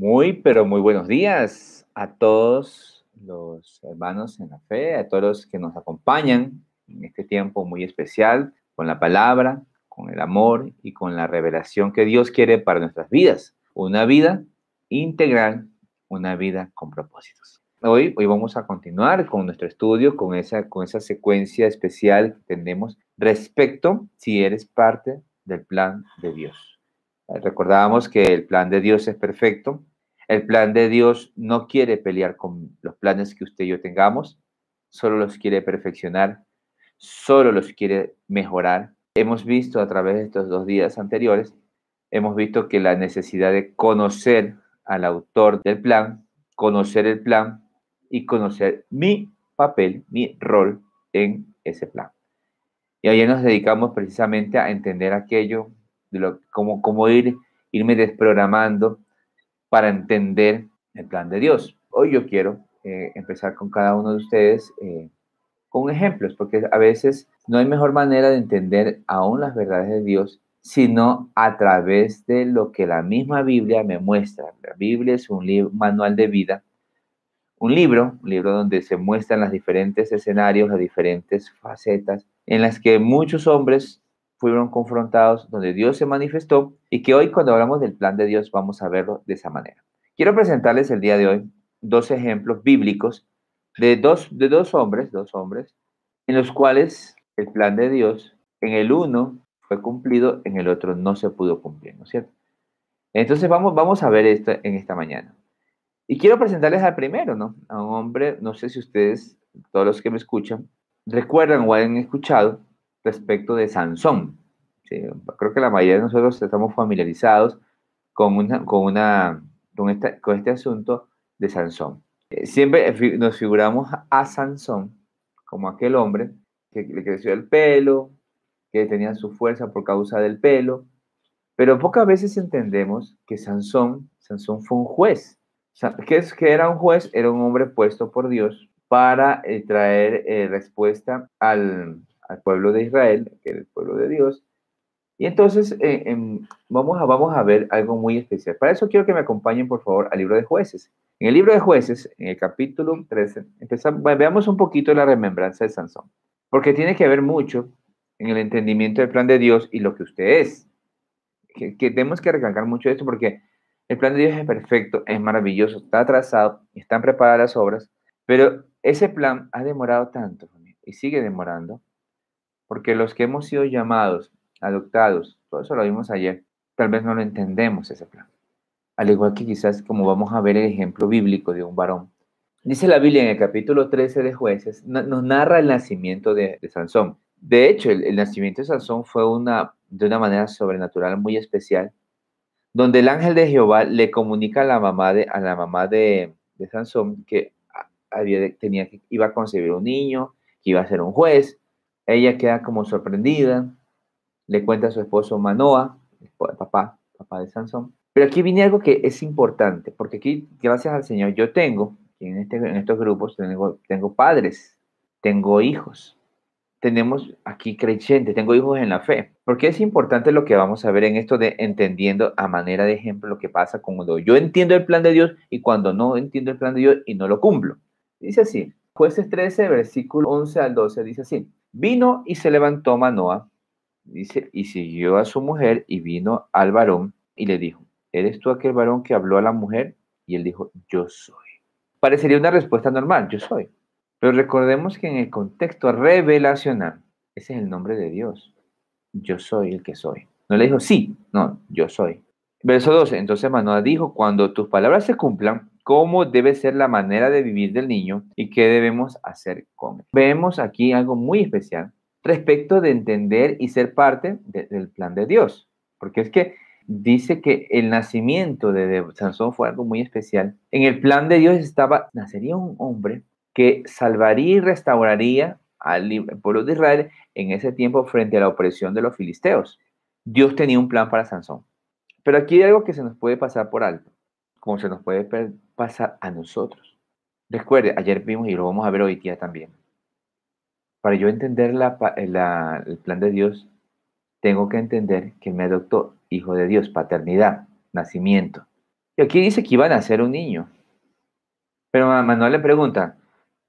Muy, pero muy buenos días a todos los hermanos en la fe, a todos los que nos acompañan en este tiempo muy especial con la palabra, con el amor y con la revelación que Dios quiere para nuestras vidas. Una vida integral, una vida con propósitos. Hoy, hoy vamos a continuar con nuestro estudio, con esa, con esa secuencia especial que tenemos respecto si eres parte del plan de Dios. Recordábamos que el plan de Dios es perfecto, el plan de Dios no quiere pelear con los planes que usted y yo tengamos, solo los quiere perfeccionar, solo los quiere mejorar. Hemos visto a través de estos dos días anteriores, hemos visto que la necesidad de conocer al autor del plan, conocer el plan y conocer mi papel, mi rol en ese plan. Y ayer nos dedicamos precisamente a entender aquello, de cómo, cómo ir, irme desprogramando para entender el plan de Dios. Hoy yo quiero eh, empezar con cada uno de ustedes eh, con ejemplos, porque a veces no hay mejor manera de entender aún las verdades de Dios sino a través de lo que la misma Biblia me muestra. La Biblia es un manual de vida, un libro, un libro donde se muestran los diferentes escenarios, las diferentes facetas en las que muchos hombres fueron confrontados, donde Dios se manifestó y que hoy cuando hablamos del plan de Dios vamos a verlo de esa manera. Quiero presentarles el día de hoy dos ejemplos bíblicos de dos, de dos hombres, dos hombres, en los cuales el plan de Dios en el uno fue cumplido, en el otro no se pudo cumplir, ¿no es cierto? Entonces vamos, vamos a ver esto en esta mañana. Y quiero presentarles al primero, ¿no? A un hombre, no sé si ustedes, todos los que me escuchan, recuerdan o han escuchado respecto de Sansón. creo que la mayoría de nosotros estamos familiarizados con, con, una, con, este asunto de Sansón. Eh, siempre nos figuramos a Sansón como aquel hombre que le creció el pelo, que tenía su fuerza por causa del pelo, pero pocas veces entendemos que Sansón, Sansón fue un juez. ¿Qué es que era un juez? Era un hombre puesto por Dios para eh, traer eh, respuesta al, al pueblo de Israel, que era el pueblo de Dios. Y entonces eh, em, vamos, a, vamos a ver algo muy especial. Para eso quiero que me acompañen, por favor, al libro de jueces. En el libro de jueces, en el capítulo 13, empezamos, veamos un poquito la remembranza de Sansón, porque tiene que ver mucho en el entendimiento del plan de Dios y lo que usted es. Que, que tenemos que recalcar mucho esto porque el plan de Dios es perfecto, es maravilloso, está trazado, están preparadas las obras, pero ese plan ha demorado tanto y sigue demorando porque los que hemos sido llamados, adoptados, todo eso lo vimos ayer, tal vez no lo entendemos ese plan. Al igual que quizás como vamos a ver el ejemplo bíblico de un varón. Dice la Biblia en el capítulo 13 de jueces, nos narra el nacimiento de, Sansón. De hecho, el, nacimiento de Sansón fue una, de una manera sobrenatural muy especial, donde el ángel de Jehová le comunica a la mamá de, a la mamá de, de Sansón que había, tenía, iba a concebir un niño, que iba a ser un juez, ella queda como sorprendida, le cuenta a su esposo Manoa, papá, papá de Sansón. Pero aquí viene algo que es importante, porque aquí, gracias al Señor, yo tengo, en, este, en estos grupos, tengo, tengo padres, tengo hijos, tenemos aquí creyentes, tengo hijos en la fe. Porque es importante lo que vamos a ver en esto de entendiendo a manera de ejemplo lo que pasa cuando yo entiendo el plan de Dios y cuando no entiendo el plan de Dios y no lo cumplo. Dice así, jueces 13, versículo 11 al 12, dice así, Vino y se levantó Manoa, dice, y siguió a su mujer y vino al varón y le dijo, ¿eres tú aquel varón que habló a la mujer? Y él dijo, yo soy. Parecería una respuesta normal, yo soy. Pero recordemos que en el contexto revelacional, ese es el nombre de Dios. Yo soy el que soy. No le dijo, sí, no, yo soy. Verso 12, entonces Manoa dijo, cuando tus palabras se cumplan, cómo debe ser la manera de vivir del niño y qué debemos hacer con él. Vemos aquí algo muy especial respecto de entender y ser parte del plan de Dios, porque es que dice que el nacimiento de, Sansón fue algo muy especial. En el plan de Dios estaba, nacería un hombre que salvaría y restauraría al pueblo de Israel en ese tiempo frente a la opresión de los filisteos. Dios tenía un plan para Sansón. Pero aquí hay algo que se nos puede pasar por alto como se nos puede pasar a nosotros. Recuerde, ayer vimos y lo vamos a ver hoy día también. Para yo entender el plan de Dios, tengo que entender que me adoptó hijo de Dios, paternidad, nacimiento. Y aquí dice que iban a ser un niño. Pero Manuel le pregunta,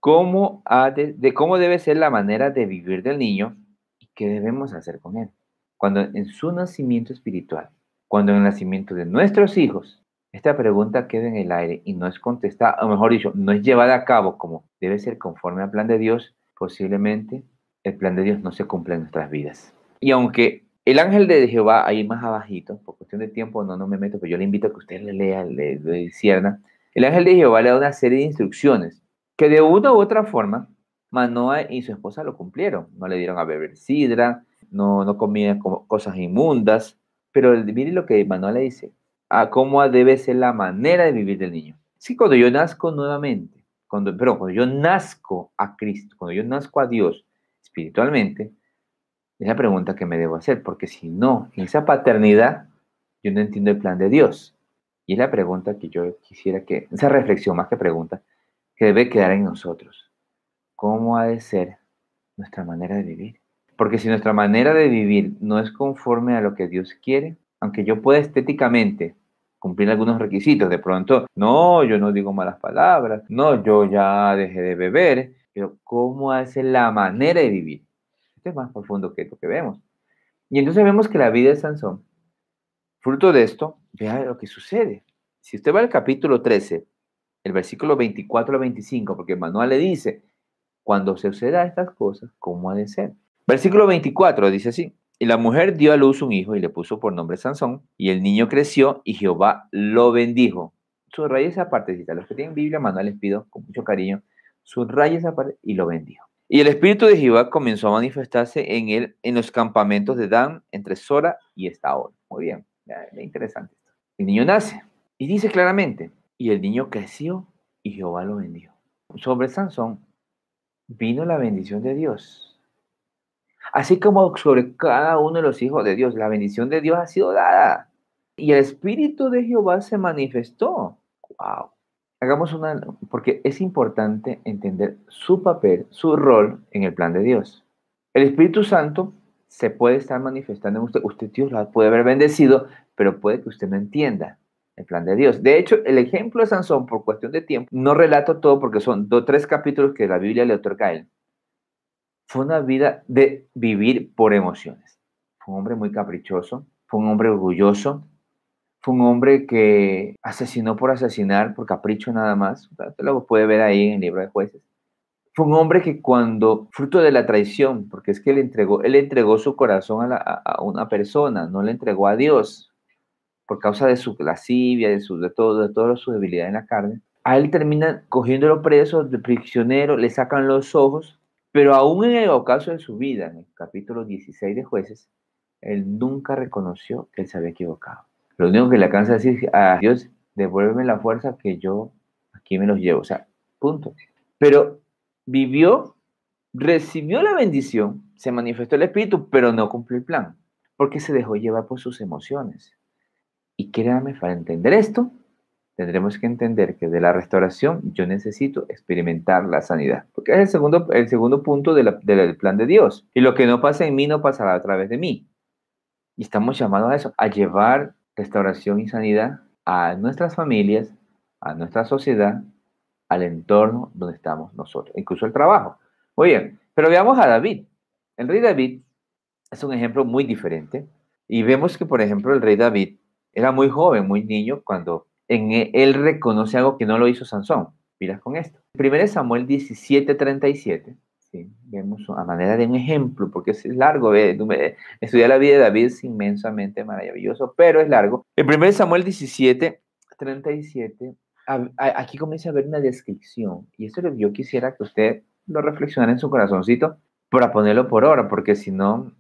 ¿cómo, de, ¿cómo debe ser la manera de vivir del niño y qué debemos hacer con él? Cuando en su nacimiento espiritual, cuando en el nacimiento de nuestros hijos, esta pregunta queda en el aire y no es contestada, o mejor dicho, no es llevada a cabo como debe ser conforme al plan de Dios, posiblemente el plan de Dios no se cumpla en nuestras vidas. Y aunque el ángel de Jehová, ahí más abajito, por cuestión de tiempo no, no me meto, pero yo le invito a que usted le lea, le, le discierna. El ángel de Jehová le da una serie de instrucciones que de una u otra forma Manoa y su esposa lo cumplieron. No le dieron a beber sidra, no, no comían cosas inmundas, pero mire lo que Manoa le dice, a cómo debe ser la manera de vivir del niño. Sí, cuando yo nazco nuevamente, cuando, pero cuando yo nazco a Cristo, cuando yo nazco a Dios espiritualmente, es la pregunta que me debo hacer, porque si no, en esa paternidad, yo no entiendo el plan de Dios. Y es la pregunta que yo quisiera que, esa reflexión más que pregunta, que debe quedar en nosotros. ¿Cómo ha de ser nuestra manera de vivir? Porque si nuestra manera de vivir no es conforme a lo que Dios quiere, aunque yo pueda estéticamente cumplir algunos requisitos. De pronto, no, yo no digo malas palabras, no, yo ya dejé de beber, pero ¿cómo hace la manera de vivir? Esto es más profundo que lo que vemos. Y entonces vemos que la vida de Sansón, fruto de esto, vea lo que sucede. Si usted va al capítulo 13, el versículo 24 al 25, porque Manuel le dice, cuando se suceda estas cosas, ¿cómo ha de ser? Versículo 24 dice así, y la mujer dio a luz un hijo y le puso por nombre Sansón, y el niño creció y Jehová lo bendijo. Subraya esa partecita. Los que tienen Biblia, Manuel les pido con mucho cariño, subraya esa parte y lo bendijo. Y el espíritu de Jehová comenzó a manifestarse en él en los campamentos de Dan, entre Sora y Estaol. Muy bien, es interesante. El niño nace y dice claramente, y el niño creció y Jehová lo bendijo. Sobre Sansón vino la bendición de Dios así como sobre cada uno de los hijos de Dios. La bendición de Dios ha sido dada. Y el Espíritu de Jehová se manifestó. ¡Wow! Hagamos una, porque es importante entender su papel, su rol en el plan de Dios. El Espíritu Santo se puede estar manifestando en usted. Usted, Dios, la puede haber bendecido, pero puede que usted no entienda el plan de Dios. De hecho, el ejemplo de Sansón, por cuestión de tiempo, no relato todo porque son dos, tres capítulos que la Biblia le otorga a él fue una vida de vivir por emociones. Fue un hombre muy caprichoso, fue un hombre orgulloso, fue un hombre que asesinó por asesinar, por capricho nada más. Usted lo puede ver ahí en el libro de jueces. Fue un hombre que cuando, fruto de la traición, porque es que él entregó, él entregó su corazón a, una persona, no le entregó a Dios, por causa de su lascivia, de, su, de, todo, de toda su debilidad en la carne. A él termina cogiéndolo preso, de prisionero, le sacan los ojos pero aún en el ocaso de su vida, en el capítulo 16 de jueces, él nunca reconoció que él se había equivocado. Lo único que le alcanza a decir a Dios, devuélveme la fuerza que yo aquí me los llevo. O sea, punto. Pero vivió, recibió la bendición, se manifestó el Espíritu, pero no cumplió el plan, porque se dejó llevar por sus emociones. Y créame, para entender esto, tendremos que entender que de la restauración yo necesito experimentar la sanidad, porque es el segundo, el segundo punto del plan de Dios. Y lo que no pasa en mí no pasará a través de mí. Y estamos llamados a eso, a llevar restauración y sanidad a nuestras familias, a nuestra sociedad, al entorno donde estamos nosotros, incluso el trabajo. Muy bien, pero veamos a David. El rey David es un ejemplo muy diferente y vemos que, por ejemplo, el rey David era muy joven, muy niño cuando en e, él reconoce algo que no lo hizo Sansón. Miras con esto. 1 Samuel 17, 37. ¿sí? Vemos a manera de un ejemplo, porque es largo. Estudiar la vida de David es inmensamente maravilloso, pero es largo. En 1 Samuel 17, 37, aquí comienza a haber una descripción. Y esto yo quisiera que usted lo reflexionara en su corazoncito para ponerlo por hora, porque si no,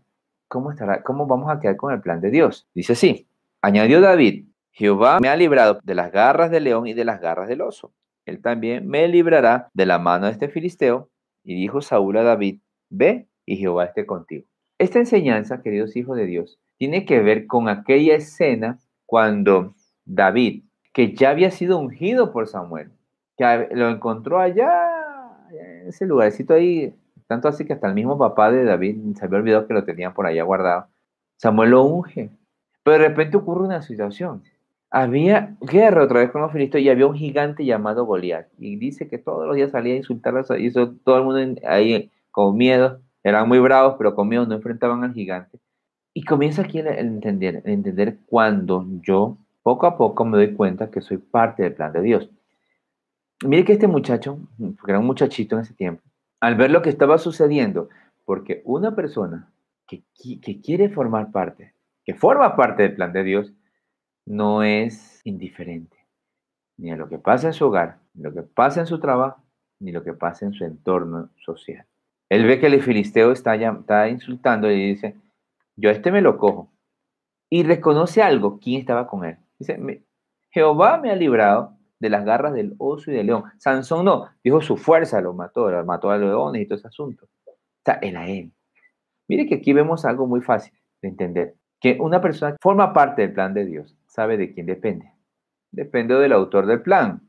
¿cómo, estará, ¿cómo vamos a quedar con el plan de Dios? Dice así, añadió David, Jehová me ha librado de las garras del león y de las garras del oso. Él también me librará de la mano de este filisteo. Y dijo Saúl a David, ve y Jehová esté contigo. Esta enseñanza, queridos hijos de Dios, tiene que ver con aquella escena cuando David, que ya había sido ungido por Samuel, que lo encontró allá, en ese lugarcito ahí, tanto así que hasta el mismo papá de David se había olvidado que lo tenía por allá guardado. Samuel lo unge, pero de repente ocurre una situación había guerra otra vez con los filisteos y había un gigante llamado Goliat. Y dice que todos los días salía a insultarlos, y eso, todo el mundo ahí con miedo, eran muy bravos, pero con miedo no enfrentaban al gigante. Y comienza aquí a entender, entender cuando yo poco a poco me doy cuenta que soy parte del plan de Dios. Mire que este muchacho, era un muchachito en ese tiempo, al ver lo que estaba sucediendo, porque una persona que, que quiere formar parte, que forma parte del plan de Dios, no es indiferente ni a lo que pasa en su hogar, ni lo que pasa en su trabajo, ni lo que pasa en su entorno social. Él ve que el filisteo está, está insultando y dice, yo a este me lo cojo. Y reconoce algo, ¿quién estaba con él? Dice, Jehová me ha librado de las garras del oso y del león. Sansón no, dijo su fuerza lo mató, lo mató a los leones y todo ese asunto. Está en a él. Mire que aquí vemos algo muy fácil de entender, que una persona forma parte del plan de Dios sabe de quién depende. Depende del autor del plan.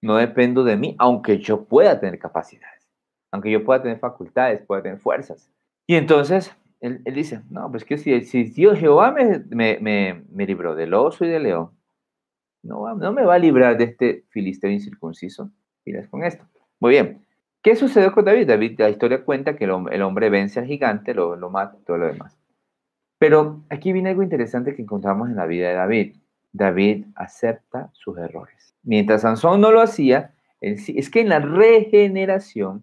No dependo de mí, aunque yo pueda tener capacidades, aunque yo pueda tener facultades, pueda tener fuerzas. Y entonces él, dice, no, pues que si, Dios Jehová me, me, me, libró del oso y del león, no, no me va a librar de este filisteo incircunciso. Miras con esto. Muy bien. ¿Qué sucedió con David? David, la historia cuenta que el, hombre vence al gigante, lo, lo mata y todo lo demás. Pero aquí viene algo interesante que encontramos en la vida de David. David acepta sus errores. Mientras Sansón no lo hacía, es que en la regeneración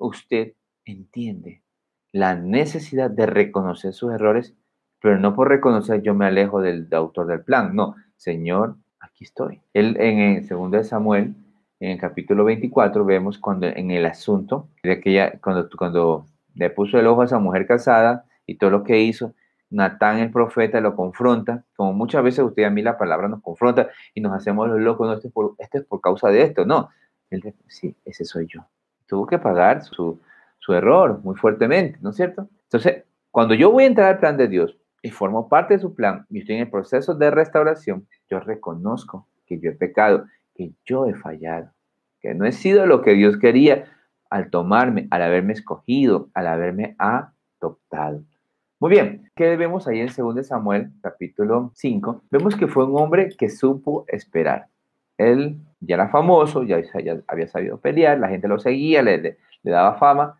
usted entiende la necesidad de reconocer sus errores, pero no por reconocer yo me alejo del, autor del plan. No, Señor, aquí estoy. En el segundo de Samuel, en el capítulo 24, vemos cuando en el asunto de aquella, cuando, cuando le puso el ojo a esa mujer casada y todo lo que hizo, Natán el profeta lo confronta, como muchas veces usted a mí la palabra nos confronta y nos hacemos los locos, no, este es por, este es por causa de esto, no. Él dice, sí, ese soy yo. Tuvo que pagar su, su error muy fuertemente, ¿no es cierto? Entonces, cuando yo voy a entrar al plan de Dios y formo parte de su plan y estoy en el proceso de restauración, yo reconozco que yo he pecado, que yo he fallado, que no he sido lo que Dios quería al tomarme, al haberme escogido, al haberme adoptado. Muy bien, ¿qué vemos ahí en 2 Samuel, capítulo 5? Vemos que fue un hombre que supo esperar. Él ya era famoso, ya, había sabido pelear, la gente lo seguía, le, daba fama,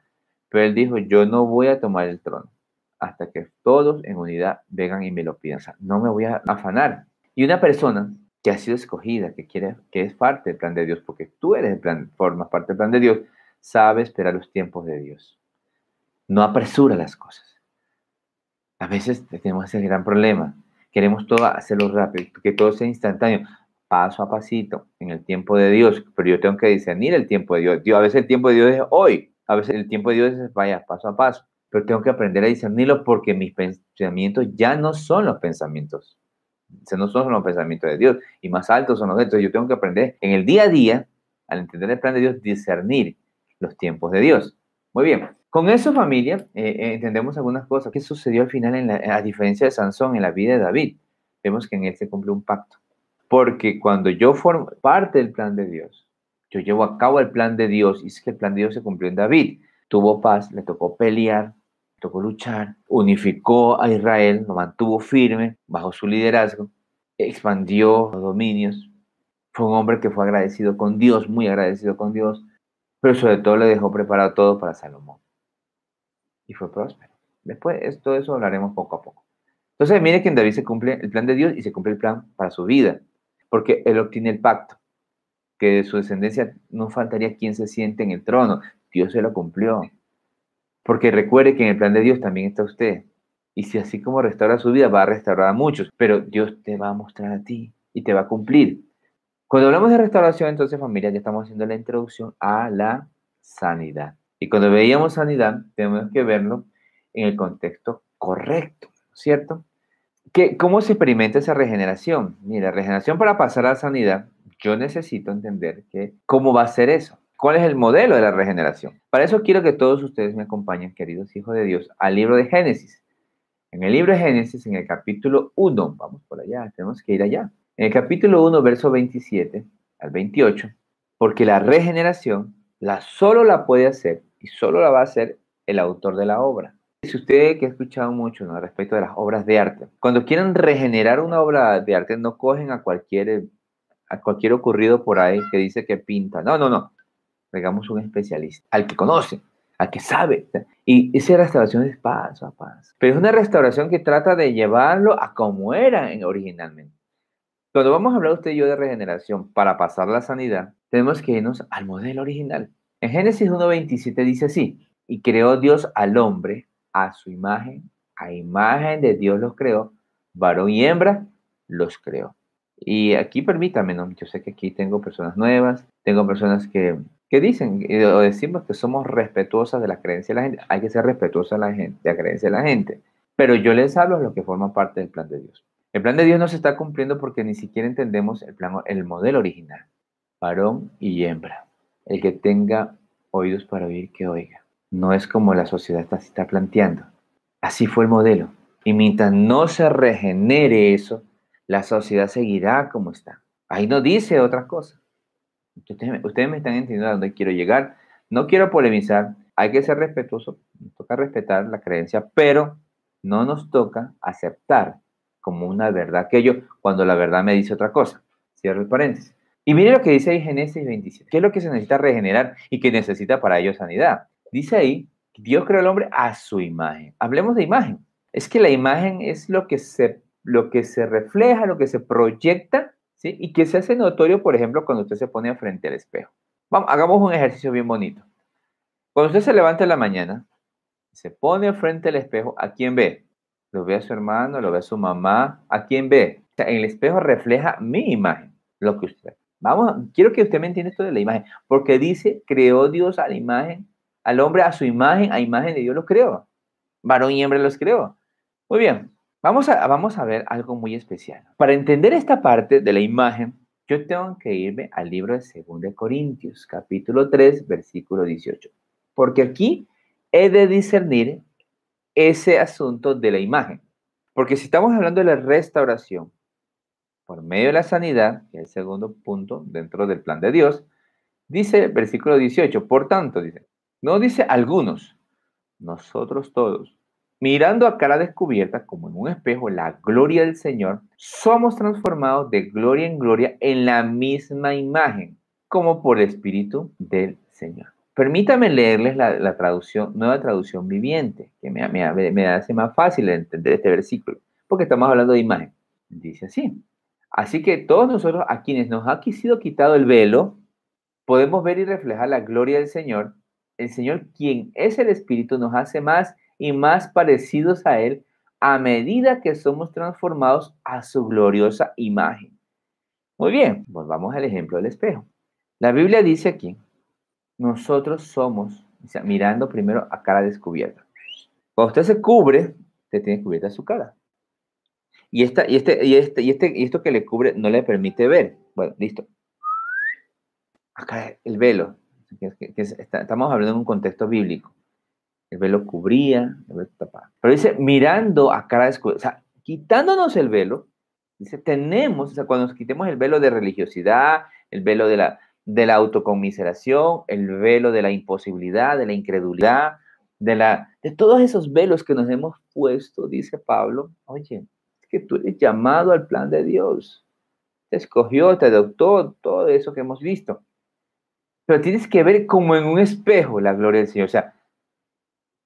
pero él dijo, yo no voy a tomar el trono hasta que todos en unidad vengan y me lo pidan. no me voy a afanar. Y una persona que ha sido escogida, que quiere, que es parte del plan de Dios, porque tú eres el plan, formas parte del plan de Dios, sabe esperar los tiempos de Dios. No apresura las cosas. A veces tenemos ese gran problema. Queremos todo hacerlo rápido, que todo sea instantáneo, paso a pasito, en el tiempo de Dios. Pero yo tengo que discernir el tiempo de Dios. Dios a veces el tiempo de Dios es hoy, a veces el tiempo de Dios es vaya paso a paso. Pero tengo que aprender a discernirlo porque mis pensamientos ya no son los pensamientos. No son los pensamientos de Dios y más altos son los de Entonces yo tengo que aprender en el día a día, al entender el plan de Dios, discernir los tiempos de Dios. Muy bien. Con eso, familia, eh, eh, entendemos algunas cosas. ¿Qué sucedió al final, a diferencia de Sansón, en la vida de David? Vemos que en él se cumple un pacto. Porque cuando yo formo parte del plan de Dios, yo llevo a cabo el plan de Dios, y es que el plan de Dios se cumplió en David. Tuvo paz, le tocó pelear, le tocó luchar, unificó a Israel, lo mantuvo firme bajo su liderazgo, expandió los dominios. Fue un hombre que fue agradecido con Dios, muy agradecido con Dios, pero sobre todo le dejó preparado todo para Salomón y fue próspero. Después, todo eso hablaremos poco a poco. Entonces, mire que en David se cumple el plan de Dios y se cumple el plan para su vida, porque él obtiene el pacto, que de su descendencia no faltaría quien se siente en el trono. Dios se lo cumplió. Porque recuerde que en el plan de Dios también está usted. Y si así como restaura su vida, va a restaurar a muchos, pero Dios te va a mostrar a ti y te va a cumplir. Cuando hablamos de restauración, entonces familia, ya estamos haciendo la introducción a la sanidad. Y cuando veíamos sanidad, tenemos que verlo en el contexto correcto, ¿cierto? ¿Qué, ¿Cómo se experimenta esa regeneración? Mira, regeneración para pasar a la sanidad, yo necesito entender que, cómo va a ser eso. ¿Cuál es el modelo de la regeneración? Para eso quiero que todos ustedes me acompañen, queridos hijos de Dios, al libro de Génesis. En el libro de Génesis, en el capítulo 1, vamos por allá, tenemos que ir allá. En el capítulo 1, verso 27 al 28, porque la regeneración la solo la puede hacer y solo la va a hacer el autor de la obra. Si usted que ha escuchado mucho ¿no? respecto de las obras de arte, cuando quieren regenerar una obra de arte, no cogen a cualquier, a cualquier ocurrido por ahí que dice que pinta. No, no, no. Digamos un especialista, al que conoce, al que sabe. Y esa restauración es paso a paso. Pero es una restauración que trata de llevarlo a como era originalmente. Cuando vamos a hablar usted y yo de regeneración para pasar la sanidad, tenemos que irnos al modelo original. En Génesis 1.27 dice así, y creó Dios al hombre a su imagen, a imagen de Dios los creó, varón y hembra los creó. Y aquí permítame, ¿no? yo sé que aquí tengo personas nuevas, tengo personas que, que dicen o decimos que somos respetuosas de la creencia de la gente. Hay que ser respetuosa de la, gente, de la creencia de la gente. Pero yo les hablo de lo que forma parte del plan de Dios. El plan de Dios no se está cumpliendo porque ni siquiera entendemos el, plan, el modelo original. Varón y hembra. El que tenga oídos para oír, que oiga. No es como la sociedad está, está planteando. Así fue el modelo. Y mientras no se regenere eso, la sociedad seguirá como está. Ahí no dice otra cosa. Ustedes, me están entendiendo a dónde quiero llegar. No quiero polemizar. Hay que ser respetuoso. Nos toca respetar la creencia, pero no nos toca aceptar como una verdad aquello cuando la verdad me dice otra cosa. Cierro el paréntesis. Y mire lo que dice ahí Génesis 27. ¿Qué es lo que se necesita regenerar y que necesita para ello sanidad? Dice ahí, Dios creó al hombre a su imagen. Hablemos de imagen. Es que la imagen es lo que se, lo que se refleja, lo que se proyecta, ¿sí? Y que se hace notorio, por ejemplo, cuando usted se pone frente al espejo. Vamos, hagamos un ejercicio bien bonito. Cuando usted se levanta en la mañana, se pone frente al espejo, ¿a quién ve? lo ve a su hermano, lo ve a su mamá. ¿A quién ve? en el espejo refleja mi imagen, lo que usted. Vamos, quiero que usted me entienda esto de la imagen, porque dice, creó Dios a la imagen, al hombre a su imagen, a imagen de Dios lo creó. Varón y hembra los creó. Muy bien, vamos a, vamos a ver algo muy especial. Para entender esta parte de la imagen, yo tengo que irme al libro de 2 Corintios, capítulo 3, versículo 18. Porque aquí he de discernir ese asunto de la imagen. Porque si estamos hablando de la restauración por medio de la sanidad, que es el segundo punto dentro del plan de Dios, dice versículo 18, por tanto, dice, no dice algunos, nosotros todos, mirando a cara descubierta como en un espejo la gloria del Señor, somos transformados de gloria en gloria en la misma imagen, como por el Espíritu del Señor. Permítame leerles la, traducción, nueva traducción viviente, que me, me, hace más fácil entender este versículo, porque estamos hablando de imagen. Dice así. Así que todos nosotros, a quienes nos ha sido quitado el velo, podemos ver y reflejar la gloria del Señor. El Señor, quien es el Espíritu, nos hace más y más parecidos a Él a medida que somos transformados a su gloriosa imagen. Muy bien, volvamos al ejemplo del espejo. La Biblia dice aquí nosotros somos, mirando primero a cara descubierta. Cuando usted se cubre, usted tiene cubierta su cara. Y, esta, y, este, y, este, y, este, y esto que le cubre no le permite ver. Bueno, listo. Acá el velo. estamos hablando en un contexto bíblico. El velo cubría, el velo. Pero dice, mirando a cara descubierta. O sea, quitándonos el velo, dice, tenemos, o sea, cuando nos quitemos el velo de religiosidad, el velo de la, de la autocomiseración, el velo de la imposibilidad, de la incredulidad, de, la, de todos esos velos que nos hemos puesto, dice Pablo, oye, que tú eres llamado al plan de Dios. Te escogió, te adoptó, todo eso que hemos visto. Pero tienes que ver como en un espejo la gloria del Señor. O sea,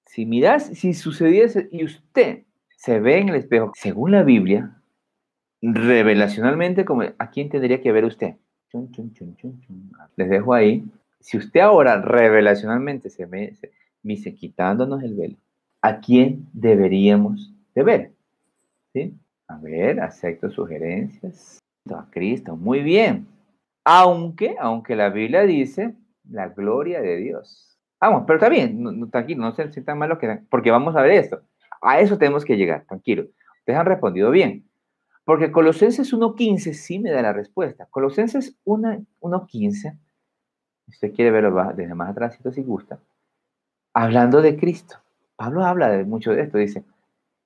si miras, si sucediese y usted se ve en el espejo, según la Biblia, revelacionalmente, como, ¿a quién tendría que ver usted? Les dejo ahí. Si usted ahora revelacionalmente se me, dice quitándonos el velo, ¿a quién deberíamos de ver? ¿Sí? A ver, acepto sugerencias. A Cristo, muy bien. Aunque, aunque la Biblia dice la gloria de Dios. Vamos, pero está bien, no, tranquilo, no se sientan mal que porque vamos a ver esto. A eso tenemos que llegar, tranquilo. Ustedes han respondido bien. Porque Colosenses 1.15 sí me da la respuesta. Colosenses 1.15, si usted quiere verlo desde más atrás, si gusta, hablando de Cristo. Pablo habla de mucho de esto, dice,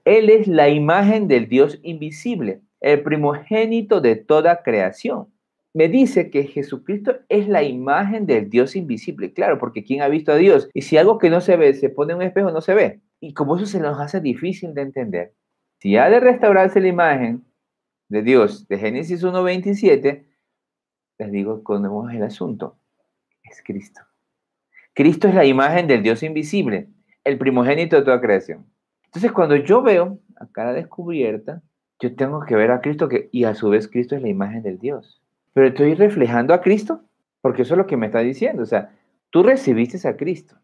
Él es la imagen del Dios invisible, el primogénito de toda creación. Me dice que Jesucristo es la imagen del Dios invisible, claro, porque ¿quién ha visto a Dios? Y si algo que no se ve se pone en un espejo, no se ve. y como eso se nos hace difícil de entender, si ha de restaurarse la imagen de Dios de Génesis 1.27, les digo, conocemos el asunto. Es Cristo. Cristo es la imagen del Dios invisible, el primogénito de toda creación. Entonces, cuando yo veo a cara descubierta, yo tengo que ver a Cristo y a su vez Cristo es la imagen del Dios. Pero estoy reflejando a Cristo, porque eso es lo que me está diciendo. O sea, tú recibiste a Cristo.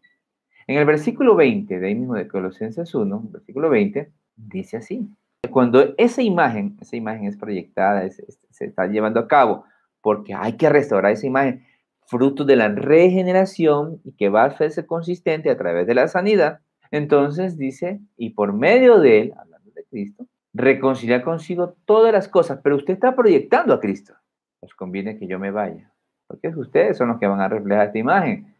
En el versículo 20, de ahí mismo de Colosenses 1, versículo 20, dice así. Cuando esa imagen, esa imagen es proyectada, se está llevando a cabo, porque hay que restaurar esa imagen, fruto de la regeneración y que va a hacerse consistente a través de la sanidad, entonces dice, y por medio de él, hablando de Cristo, reconciliar consigo todas las cosas, pero usted está proyectando a Cristo. Os conviene que yo me vaya, porque ustedes son los que van a reflejar esta imagen.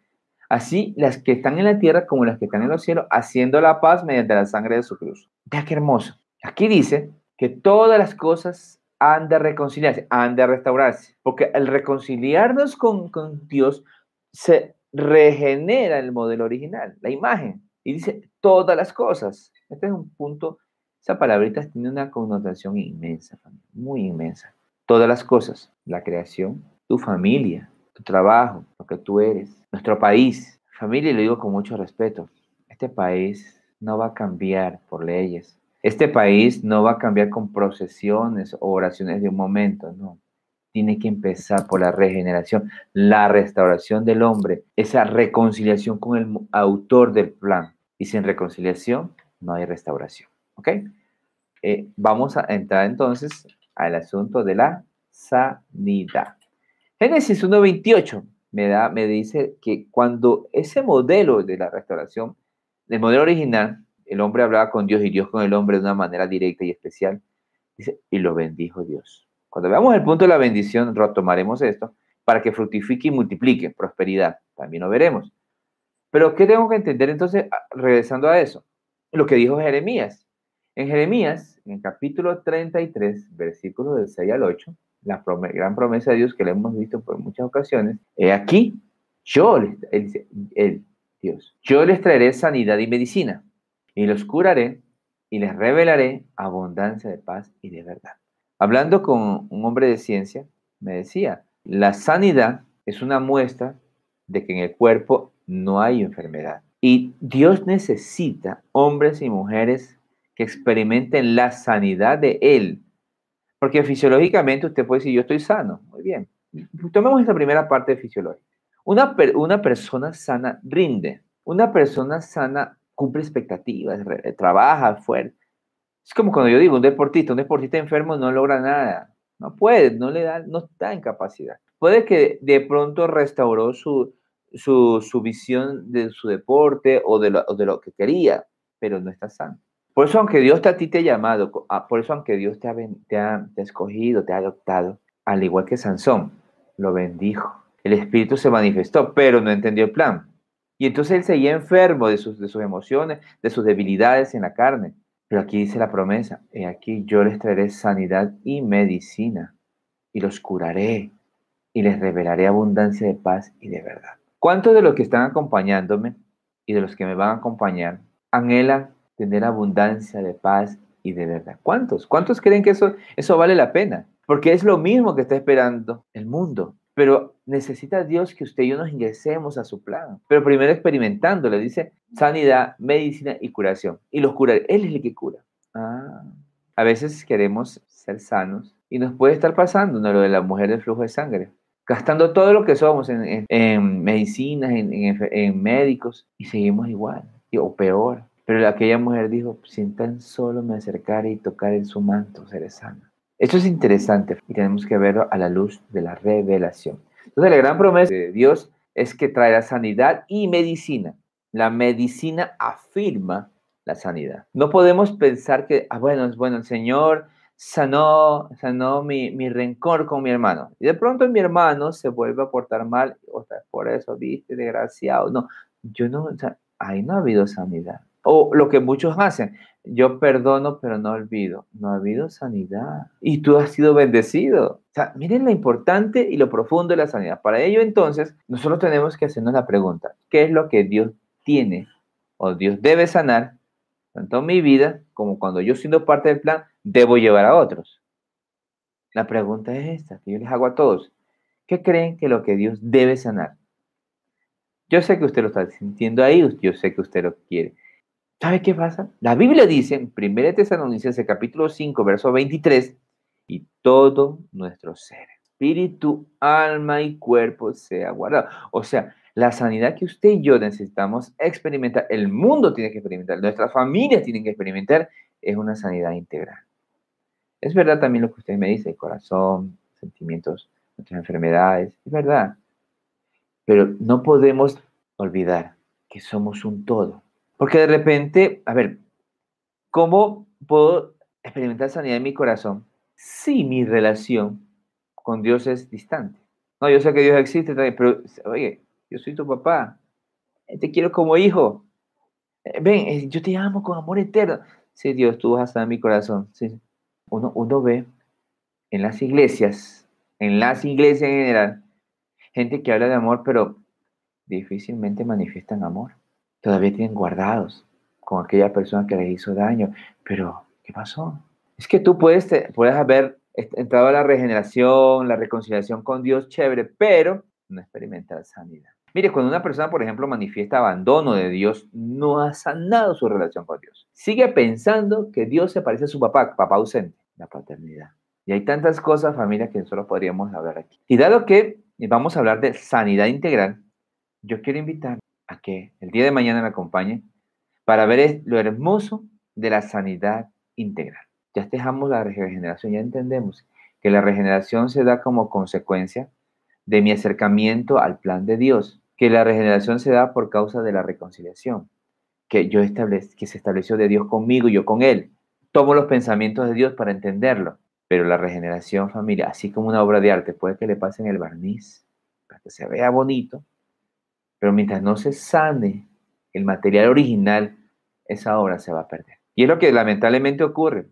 Así las que están en la tierra como las que están en los cielos, haciendo la paz mediante la sangre de su cruz. Ya qué hermoso. Aquí dice que todas las cosas han de reconciliarse, han de restaurarse, porque al reconciliarnos con, con Dios se regenera el modelo original, la imagen, y dice todas las cosas. Este es un punto, esa palabrita tiene una connotación inmensa, muy inmensa. Todas las cosas, la creación, tu familia, tu trabajo, lo que tú eres, nuestro país. Familia, y lo digo con mucho respeto, este país no va a cambiar por leyes, este país no va a cambiar con procesiones o oraciones de un momento, no. Tiene que empezar por la regeneración, la restauración del hombre, esa reconciliación con el autor del plan. Y sin reconciliación no hay restauración. ¿Ok? Eh, vamos a entrar entonces al asunto de la sanidad. Génesis 1.28 me, me dice que cuando ese modelo de la restauración, el modelo original, el hombre hablaba con Dios y Dios con el hombre de una manera directa y especial. Dice, y lo bendijo Dios. Cuando veamos el punto de la bendición, retomaremos esto para que fructifique y multiplique prosperidad. También lo veremos. Pero, ¿qué tengo que entender entonces, ah, regresando a eso? Lo que dijo Jeremías. En Jeremías, en el capítulo 33, versículos del 6 al 8, la gran promesa de Dios que le hemos visto por muchas ocasiones, he aquí, yo, él Dios, yo les traeré sanidad y medicina y los curaré y les revelaré abundancia de paz y de verdad. Hablando con un hombre de ciencia, me decía, la sanidad es una muestra de que en el cuerpo no hay enfermedad. Y Dios necesita hombres y mujeres que experimenten la sanidad de Él. Porque fisiológicamente usted puede decir, yo estoy sano. Muy bien. Tomemos esta primera parte fisiológica. Una, persona sana rinde. Una persona sana cumple expectativas, trabaja fuerte. Es como cuando yo digo, un deportista, un deportista enfermo no logra nada, no puede, no le da, no está en capacidad. Puede que de pronto restauró su, su, visión de su deporte o de, lo, de lo que quería, pero no está sano. Por eso, aunque Dios a ti te ha llamado, por eso, aunque Dios te ha, te ha, te ha escogido, te ha adoptado, al igual que Sansón, lo bendijo. El Espíritu se manifestó, pero no entendió el plan. Y entonces él seguía enfermo de sus, de sus emociones, de sus debilidades en la carne. Pero aquí dice la promesa, y aquí yo les traeré sanidad y medicina, y los curaré, y les revelaré abundancia de paz y de verdad. ¿Cuántos de los que están acompañándome y de los que me van a acompañar anhelan tener abundancia de paz y de verdad? ¿Cuántos? ¿Cuántos creen que eso, eso vale la pena? Porque es lo mismo que está esperando el mundo. Pero necesita Dios que usted y yo nos ingresemos a su plan. Pero primero experimentando, le dice sanidad, medicina y curación. Y los cura, Él es el que cura. Ah. A veces queremos ser sanos y nos puede estar pasando ¿no? lo de la mujer del flujo de sangre. Gastando todo lo que somos en, medicinas, en, médicos y seguimos igual o peor. Pero aquella mujer dijo, sin tan solo me acercar y tocar en su manto, seré sana. Esto es interesante y tenemos que verlo a la luz de la revelación. Entonces, la gran promesa de Dios es que traerá sanidad y medicina. La medicina afirma la sanidad. No podemos pensar que, ah, bueno, es bueno, el Señor sanó, sanó mi, mi, rencor con mi hermano. Y de pronto mi hermano se vuelve a portar mal, o sea, por eso, viste, desgraciado. No, yo no, o sea, ahí no ha habido sanidad. O lo que muchos hacen, yo perdono pero no olvido. No ha habido sanidad. Y tú has sido bendecido. O sea, miren lo importante y lo profundo de la sanidad. Para ello entonces, nosotros tenemos que hacernos la pregunta, ¿qué es lo que Dios tiene o Dios debe sanar tanto mi vida como cuando yo siendo parte del plan, debo llevar a otros. La pregunta es esta, que les hago a todos. ¿Qué creen que lo que Dios debe sanar? Yo sé que usted lo está sintiendo ahí, yo sé que usted lo quiere. ¿Sabe qué pasa? La Biblia dice en 1 Tesalonicenses capítulo 5, verso 23, y todo nuestro ser, espíritu, alma y cuerpo sea guardado. O sea, la sanidad que usted y yo necesitamos experimentar, el mundo tiene que experimentar, nuestras familias tienen que experimentar, es una sanidad integral. Es verdad también lo que usted me dice, corazón, sentimientos, nuestras enfermedades, es verdad. Pero no podemos olvidar que somos un todo. Porque de repente, a ver, ¿cómo puedo experimentar sanidad en mi corazón si mi relación con Dios es distante? No, yo sé que Dios existe pero oye, yo soy tu papá, te quiero como hijo. Eh, ven, eh, yo te amo con amor eterno. Sí, Dios, tú vas a mi corazón. Uno, uno ve en las iglesias, en las iglesias en general, gente que habla de amor, pero difícilmente manifiestan amor todavía tienen guardados con aquella persona que les hizo daño. Pero, ¿qué pasó? Es que tú puedes, puedes haber entrado a la regeneración, la reconciliación con Dios, chévere, pero no experimentar sanidad. Mire, cuando una persona, por ejemplo, manifiesta abandono de Dios, no ha sanado su relación con Dios. Sigue pensando que Dios se parece a su papá, papá ausente, la paternidad. Y hay tantas cosas, familia, que solo podríamos hablar aquí. Y dado que vamos a hablar de sanidad integral, yo quiero invitar a que el día de mañana me acompañe para ver lo hermoso de la sanidad integral. Ya dejamos la regeneración, ya entendemos que la regeneración se da como consecuencia de mi acercamiento al plan de Dios, que la regeneración se da por causa de la reconciliación, que yo establec que se estableció de Dios conmigo y yo con Él. Tomo los pensamientos de Dios para entenderlo, pero la regeneración, familia, así como una obra de arte, puede que le pasen el barniz para que se vea bonito, pero mientras no se sane el material original, esa obra se va a perder. Y es lo que lamentablemente ocurre.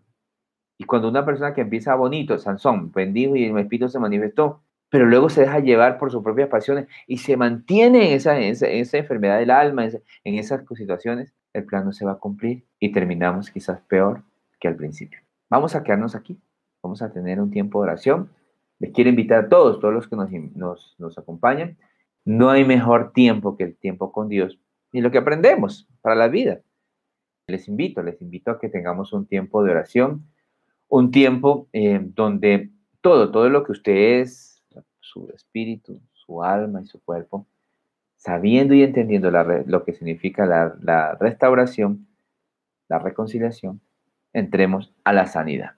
Y cuando una persona que empieza bonito, Sansón, bendijo y el espíritu se manifestó, pero luego se deja llevar por sus propias pasiones y se mantiene en esa, esa, enfermedad del alma, en esas situaciones, el plan no se va a cumplir y terminamos quizás peor que al principio. Vamos a quedarnos aquí, vamos a tener un tiempo de oración. Les quiero invitar a todos, todos los que nos, nos, acompañan, no hay mejor tiempo que el tiempo con Dios y lo que aprendemos para la vida. Les invito, les invito a que tengamos un tiempo de oración, un tiempo eh, donde todo, todo lo que usted es, su espíritu, su alma y su cuerpo, sabiendo y entendiendo lo que significa la, la restauración, la reconciliación, entremos a la sanidad.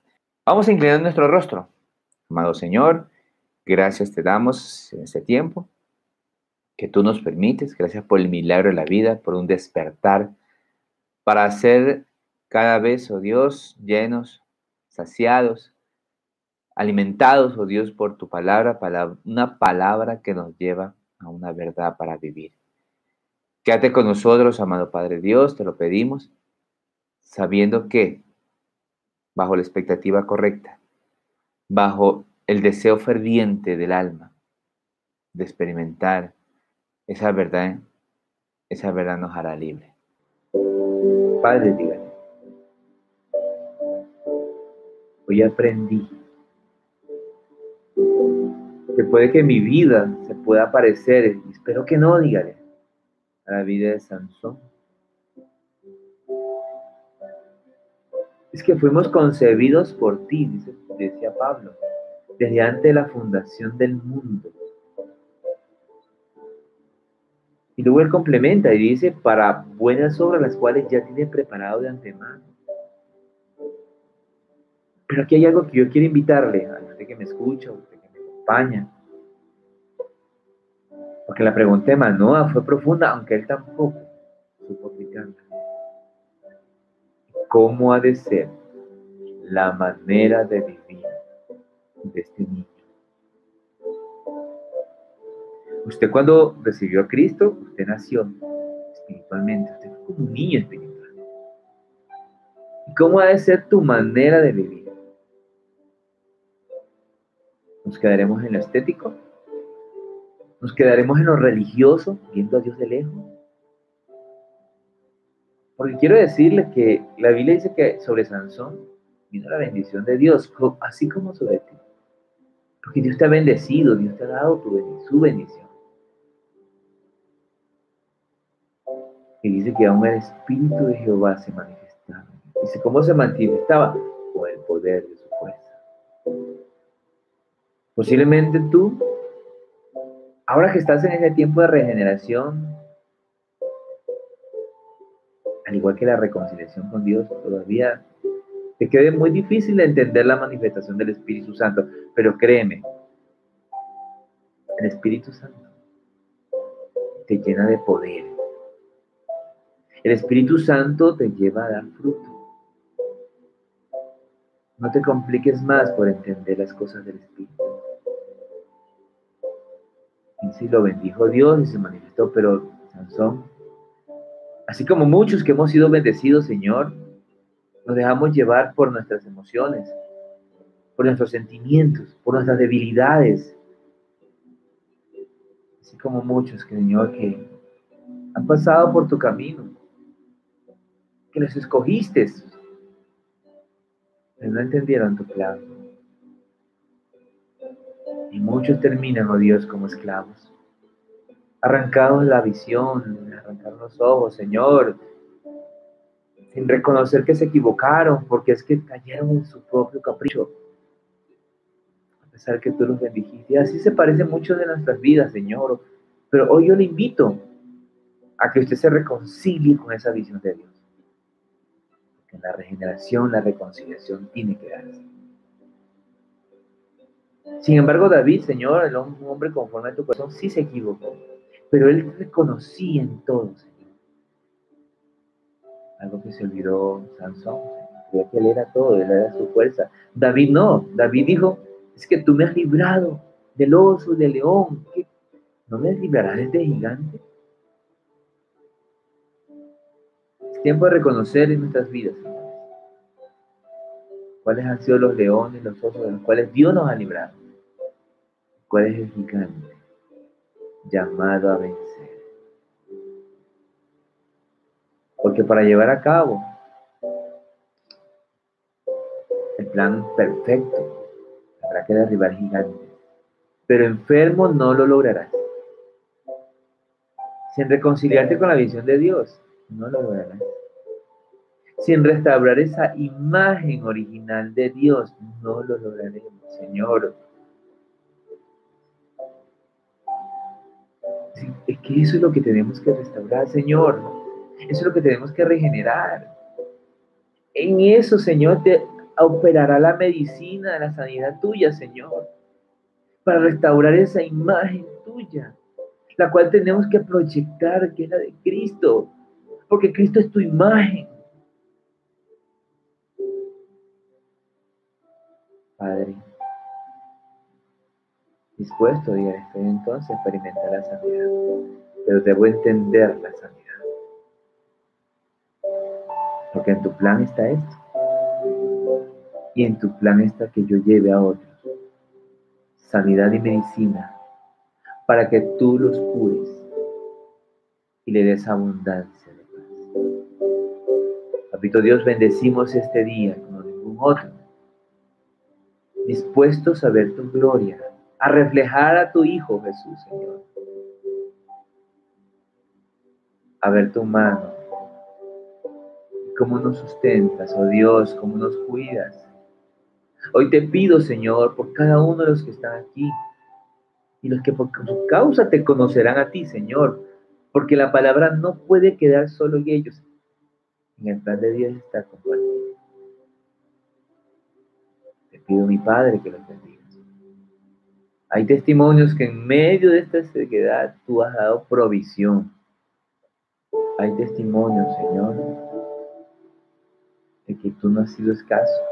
Vamos a inclinar nuestro rostro. Amado Señor, gracias te damos en este tiempo que tú nos permites. Gracias por el milagro de la vida, por un despertar, para ser cada vez, oh Dios, llenos, saciados, alimentados, oh Dios, por tu palabra, una palabra que nos lleva a una verdad para vivir. Quédate con nosotros, amado Padre Dios, te lo pedimos, sabiendo que, bajo la expectativa correcta, bajo el deseo ferviente del alma de experimentar esa verdad, esa verdad nos hará libre. Padre, dígame. Hoy aprendí que puede que mi vida se pueda parecer, y espero que no, dígale, a la vida de Sansón. Es que fuimos concebidos por ti, dice, decía Pablo, desde antes de la fundación del mundo. Y luego él complementa y dice, para buenas obras las cuales ya tiene preparado de antemano. Pero aquí hay algo que yo quiero invitarle a usted que me escucha, usted Porque la pregunta de Manoa fue profunda, aunque él tampoco supo explicarla. ¿Cómo ha de ser la manera de vivir de este niño? Usted cuando recibió a Cristo, usted nació espiritualmente, usted fue como un niño espiritual. ¿Y cómo ha de ser tu manera de vivir? ¿Nos quedaremos en lo estético? ¿Nos quedaremos en lo religioso, viendo a Dios de lejos? Porque quiero decirle que la Biblia dice que sobre Sansón vino la bendición de Dios, así como sobre ti. Porque Dios te ha bendecido, Dios te ha dado su bendición. Y dice que aún el Espíritu de Jehová se manifestaba. Dice, ¿cómo se manifestaba? Con el poder de. Posiblemente tú, ahora que estás en ese tiempo de regeneración, al igual que la reconciliación con Dios, todavía te quede muy difícil entender la manifestación del Espíritu Santo, pero créeme, el Espíritu Santo te llena de poder. El Espíritu Santo te lleva a dar fruto. No te compliques más por entender las cosas del Espíritu. Si lo bendijo Dios y se manifestó, pero Sansón Así como muchos que hemos sido bendecidos, Señor, nos dejamos llevar por nuestras emociones, por nuestros sentimientos, por nuestras debilidades. Así como muchos, Señor, que han pasado por tu camino, que los escogiste, pero no entendieron tu plan. Y muchos terminan, oh Dios, como esclavos, arrancados la visión, arrancar los ojos, Señor, sin reconocer que se equivocaron, porque es que cayeron en su propio capricho, a pesar que tú los bendijiste. Así se parece mucho de nuestras vidas, Señor. Pero hoy yo le invito a que usted se reconcilie con esa visión de Dios. Porque en la regeneración, la reconciliación tiene que darse. Sin embargo, David, Señor, un hombre conforme a tu corazón, sí se equivocó. Pero él reconocía en todo, Señor. Algo que se olvidó Sansón. Creía que él era todo, él era su fuerza. David no. David dijo, es que tú me has librado del oso, del león. ¿No me librarás de este gigante? Es tiempo de reconocer en nuestras vidas, Señor, cuáles han sido los leones, los osos de los cuales Dios nos ha librado. ¿Cuál es el gigante? llamado a vencer. Porque para llevar a cabo el plan perfecto, habrá que derribar gigantes. Pero enfermo no lo lograrás. Sin reconciliarte con la visión de Dios, no lo lograrás. Sin restaurar esa imagen original de Dios, no lo lograremos, Señor. Es que eso es lo que tenemos que restaurar, Señor. Eso es lo que tenemos que regenerar. En eso, Señor, te operará la medicina, la sanidad tuya, Señor, para restaurar esa imagen tuya, la cual tenemos que proyectar, que es la de Cristo, porque Cristo es tu imagen. Padre, dispuesto, a estoy entonces a experimentar la sanidad, pero debo entender la sanidad. Porque en tu plan está esto. Y en tu plan está que yo lleve a otros sanidad y medicina para que tú los cures y le des abundancia de paz. Papito Dios, bendecimos este día como ningún otro, dispuestos a ver tu gloria a reflejar a tu Hijo Jesús, Señor. A ver tu mano. Cómo nos sustentas, oh Dios, cómo nos cuidas. Hoy te pido, Señor, por cada uno de los que están aquí y los que por su causa te conocerán a ti, Señor, porque la palabra no puede quedar solo en ellos. En el plan de Dios está compartido. Pido, mi Padre, que los bendiga. Hay testimonios que en medio de esta sequedad tú has dado provisión. Hay testimonios, Señor, de que tú no has sido escaso.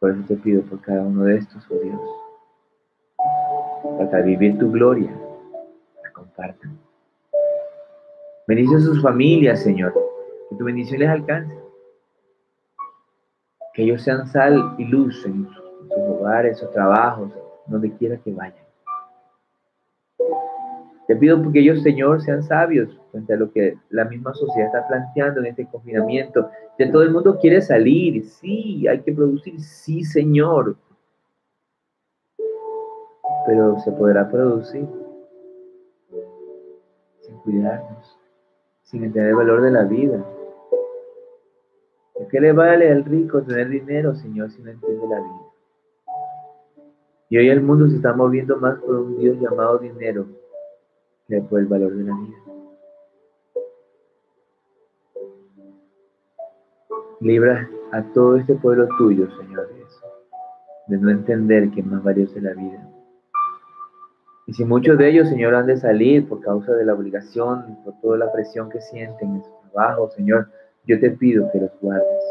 Por eso te pido por cada uno de estos, oh Dios, para vivir tu gloria, la compartan. Bendice a sus familias, Señor, que tu bendición les alcance. Que ellos sean sal y luz en sus hogares, sus trabajos, donde quiera que vayan. Te pido porque ellos, Señor, sean sabios frente a lo que la misma sociedad está planteando en este confinamiento. Que todo el mundo quiere salir, sí, hay que producir, sí, Señor. Pero se podrá producir sin cuidarnos, sin entender el valor de la vida. ¿De qué le vale al rico tener dinero, Señor, si no entiende la vida? Y hoy el mundo se está moviendo más por un Dios llamado dinero que por el valor de la vida. Libra a todo este pueblo tuyo, Señor, de eso, de no entender que es más valiosa la vida. Y si muchos de ellos, Señor, han de salir por causa de la obligación, por toda la presión que sienten en su trabajo, Señor, yo te pido que los guardes.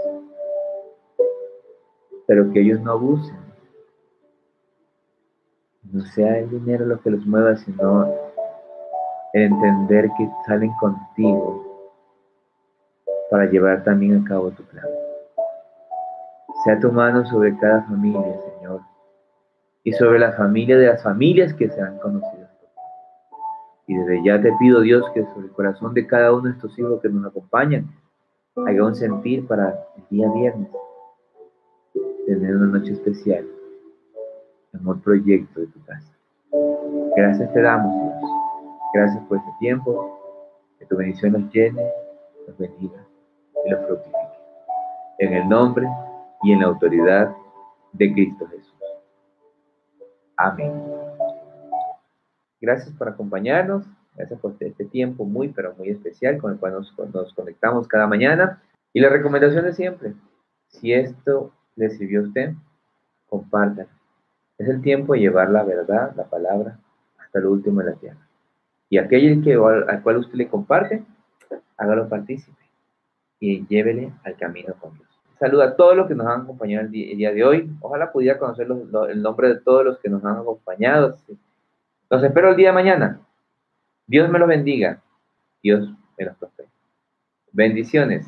Pero que ellos no abusen. No sea el dinero lo que los mueva, sino entender que salen contigo para llevar también a cabo tu plan. Sea tu mano sobre cada familia, Señor, y sobre la familia de las familias que sean conocidas Y desde ya te pido, Dios, que sobre el corazón de cada uno de estos hijos que nos acompañan, haya un sentir para el día viernes, tener una noche especial, amor proyecto de tu casa. Gracias te damos, Dios Gracias por este tiempo. Que tu bendición nos llene, nos bendiga y los fructifique. En el nombre y en la autoridad de Cristo Jesús. Amén. Gracias por acompañarnos. Gracias por este tiempo muy, pero muy especial con el cual nos, nos conectamos cada mañana. Y la recomendación de siempre, si esto le sirvió a usted, compártalo. Es el tiempo de llevar la verdad, la palabra, hasta lo último de la tierra. Y aquel que, al cual usted le comparte, hágalo partícipe y llévele al camino con Dios. Saluda a todos los que nos han acompañado el día, de hoy. Ojalá pudiera conocer el nombre de todos los que nos han acompañado. Los espero el día de mañana. Dios me los bendiga. Dios me los prospere. Bendiciones.